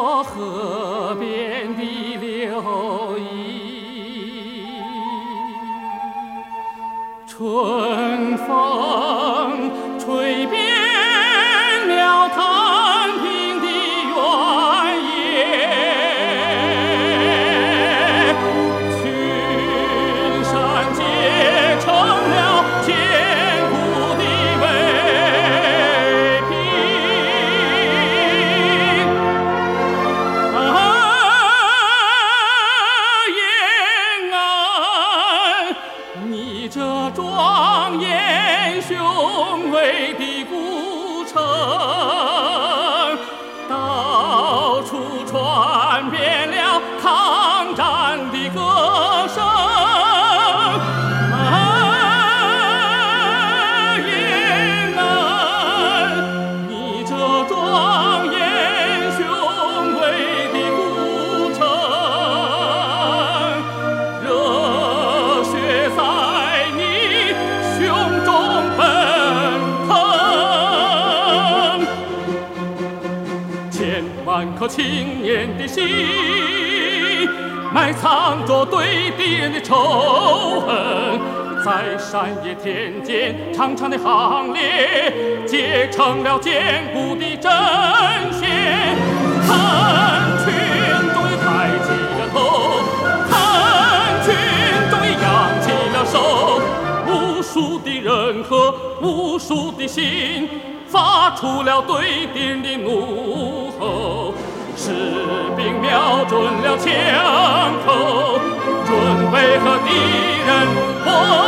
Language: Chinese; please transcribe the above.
我河边的柳影，春风吹遍庄严雄伟的千万颗青年的心，埋藏着对敌人的仇恨，在山野田间长长的行列，结成了坚固的阵线。看群终于抬起了头，看群终于扬起了手，无数的人和无数的心，发出了对敌人的怒。士兵瞄准了枪口，准备和敌人搏斗。